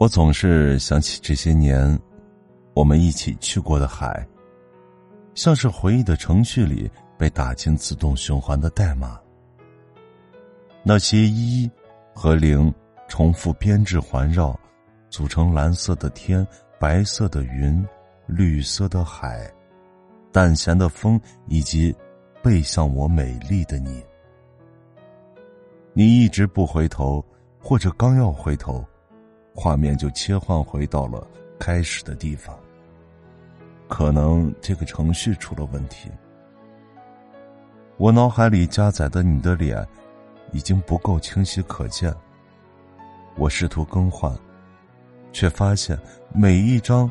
我总是想起这些年我们一起去过的海，像是回忆的程序里被打进自动循环的代码。那些一和零重复编制环绕，组成蓝色的天、白色的云、绿色的海、淡咸的风，以及背向我美丽的你。你一直不回头，或者刚要回头，画面就切换回到了开始的地方。可能这个程序出了问题。我脑海里加载的你的脸，已经不够清晰可见。我试图更换，却发现每一张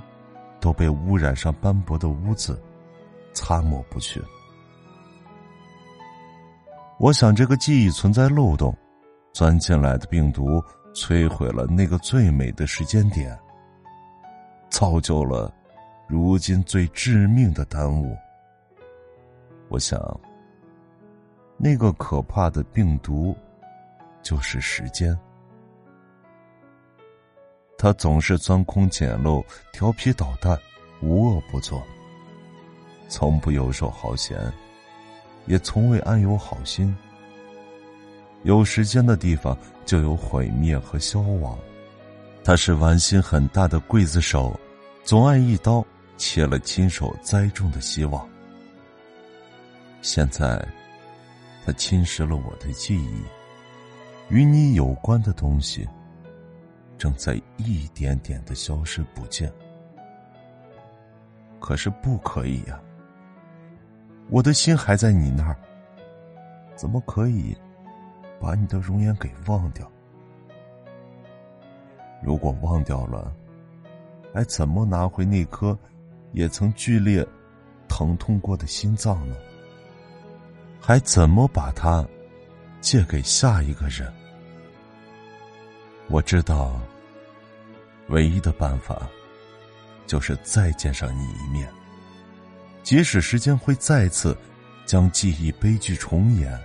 都被污染上斑驳的污渍，擦抹不去。我想，这个记忆存在漏洞，钻进来的病毒摧毁了那个最美的时间点，造就了如今最致命的耽误。我想，那个可怕的病毒就是时间，它总是钻空捡漏、调皮捣蛋、无恶不作，从不游手好闲。也从未安有好心。有时间的地方就有毁灭和消亡。他是玩心很大的刽子手，总爱一刀切了亲手栽种的希望。现在，他侵蚀了我的记忆，与你有关的东西正在一点点的消失不见。可是不可以呀。我的心还在你那儿，怎么可以把你的容颜给忘掉？如果忘掉了，还怎么拿回那颗也曾剧烈疼痛过的心脏呢？还怎么把它借给下一个人？我知道，唯一的办法就是再见上你一面。即使时间会再次将记忆悲剧重演，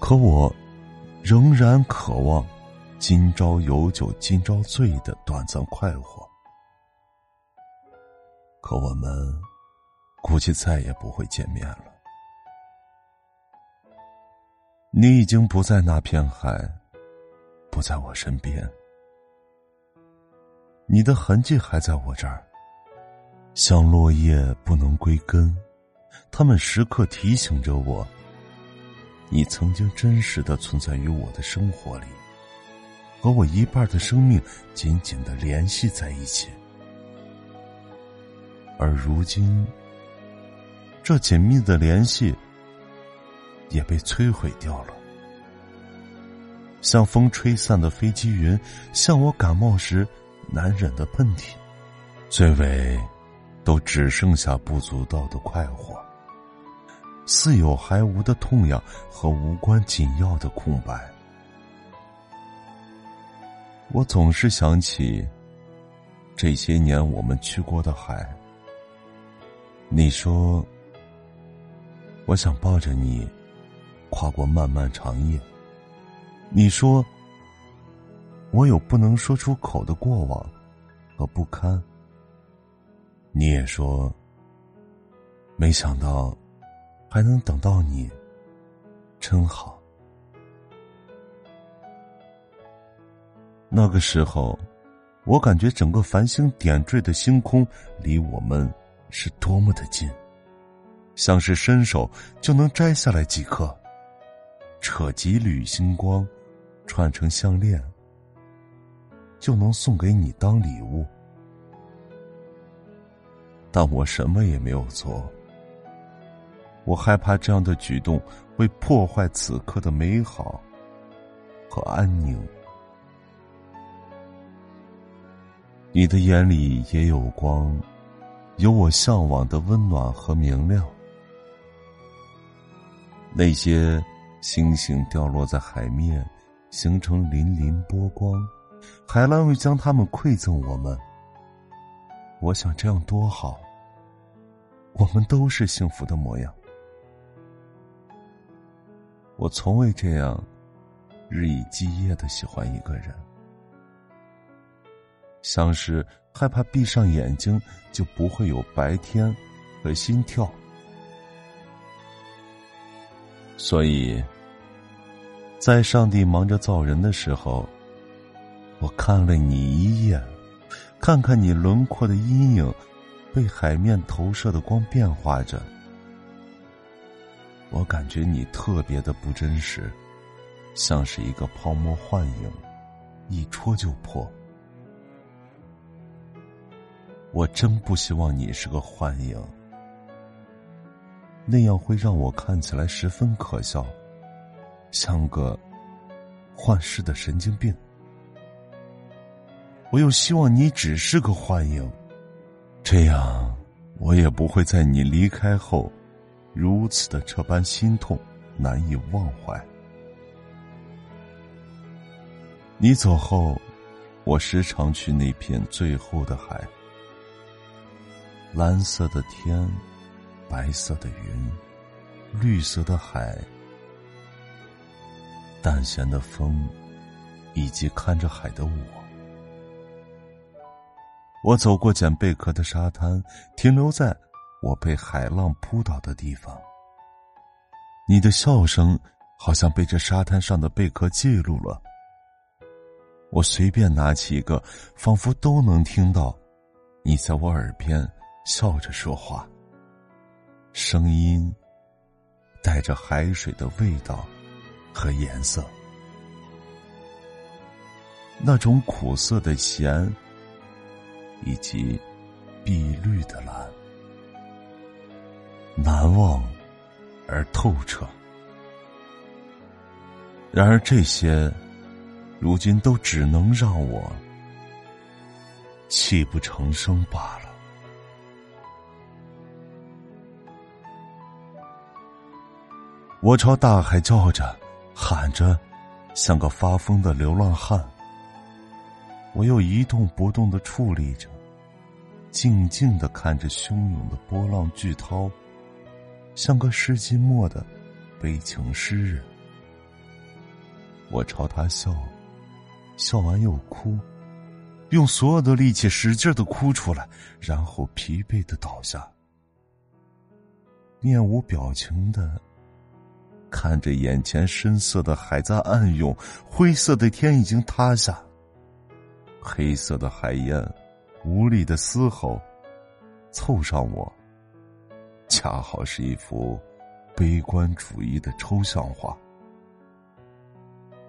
可我仍然渴望今朝有酒今朝醉的短暂快活。可我们估计再也不会见面了。你已经不在那片海，不在我身边，你的痕迹还在我这儿。像落叶不能归根，他们时刻提醒着我：你曾经真实的存在于我的生活里，和我一半的生命紧紧的联系在一起。而如今，这紧密的联系也被摧毁掉了，像风吹散的飞机云，像我感冒时难忍的喷嚏，最为。都只剩下不足道的快活，似有还无的痛痒和无关紧要的空白。我总是想起这些年我们去过的海。你说，我想抱着你跨过漫漫长夜。你说，我有不能说出口的过往和不堪。你也说，没想到还能等到你，真好。那个时候，我感觉整个繁星点缀的星空离我们是多么的近，像是伸手就能摘下来几颗，扯几缕星光，串成项链，就能送给你当礼物。但我什么也没有做。我害怕这样的举动会破坏此刻的美好和安宁。你的眼里也有光，有我向往的温暖和明亮。那些星星掉落在海面，形成粼粼波光，海浪又将它们馈赠我们。我想这样多好。我们都是幸福的模样。我从未这样日以继夜的喜欢一个人。像是害怕闭上眼睛就不会有白天和心跳。所以，在上帝忙着造人的时候，我看了你一眼，看看你轮廓的阴影，被海面投射的光变化着。我感觉你特别的不真实，像是一个泡沫幻影，一戳就破。我真不希望你是个幻影。那样会让我看起来十分可笑，像个幻视的神经病。我又希望你只是个幻影，这样我也不会在你离开后如此的这般心痛，难以忘怀。你走后，我时常去那片最后的海，蓝色的天。白色的云，绿色的海，淡咸的风，以及看着海的我。我走过捡贝壳的沙滩，停留在我被海浪扑倒的地方。你的笑声好像被这沙滩上的贝壳记录了。我随便拿起一个，仿佛都能听到你在我耳边笑着说话。声音带着海水的味道和颜色，那种苦涩的咸，以及碧绿的蓝，难忘而透彻。然而这些，如今都只能让我泣不成声罢了。我朝大海叫着，喊着，像个发疯的流浪汉。我又一动不动的矗立着，静静的看着汹涌的波浪巨涛，像个世纪末的悲情诗人。我朝他笑，笑完又哭，用所有的力气使劲的哭出来，然后疲惫的倒下，面无表情的。看着眼前深色的海在暗涌，灰色的天已经塌下，黑色的海燕无力的嘶吼，凑上我，恰好是一幅悲观主义的抽象画。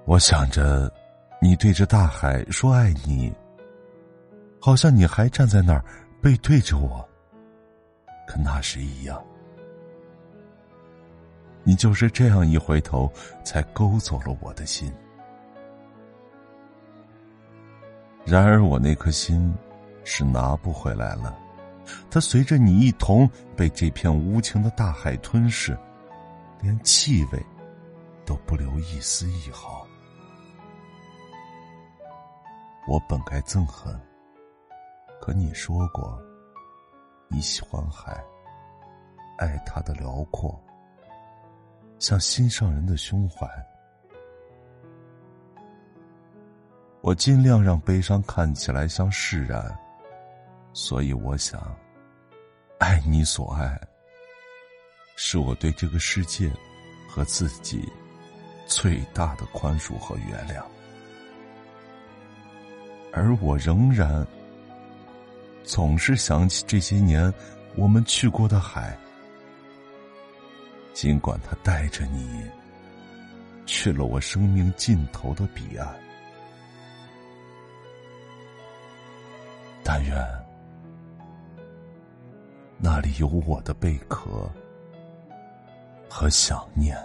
我想着，你对着大海说爱你，好像你还站在那儿背对着我，跟那时一样。你就是这样一回头，才勾走了我的心。然而我那颗心是拿不回来了，它随着你一同被这片无情的大海吞噬，连气味都不留一丝一毫。我本该憎恨，可你说过，你喜欢海，爱它的辽阔。像心上人的胸怀，我尽量让悲伤看起来像释然，所以我想，爱你所爱，是我对这个世界和自己最大的宽恕和原谅，而我仍然总是想起这些年我们去过的海。尽管他带着你去了我生命尽头的彼岸，但愿那里有我的贝壳和想念。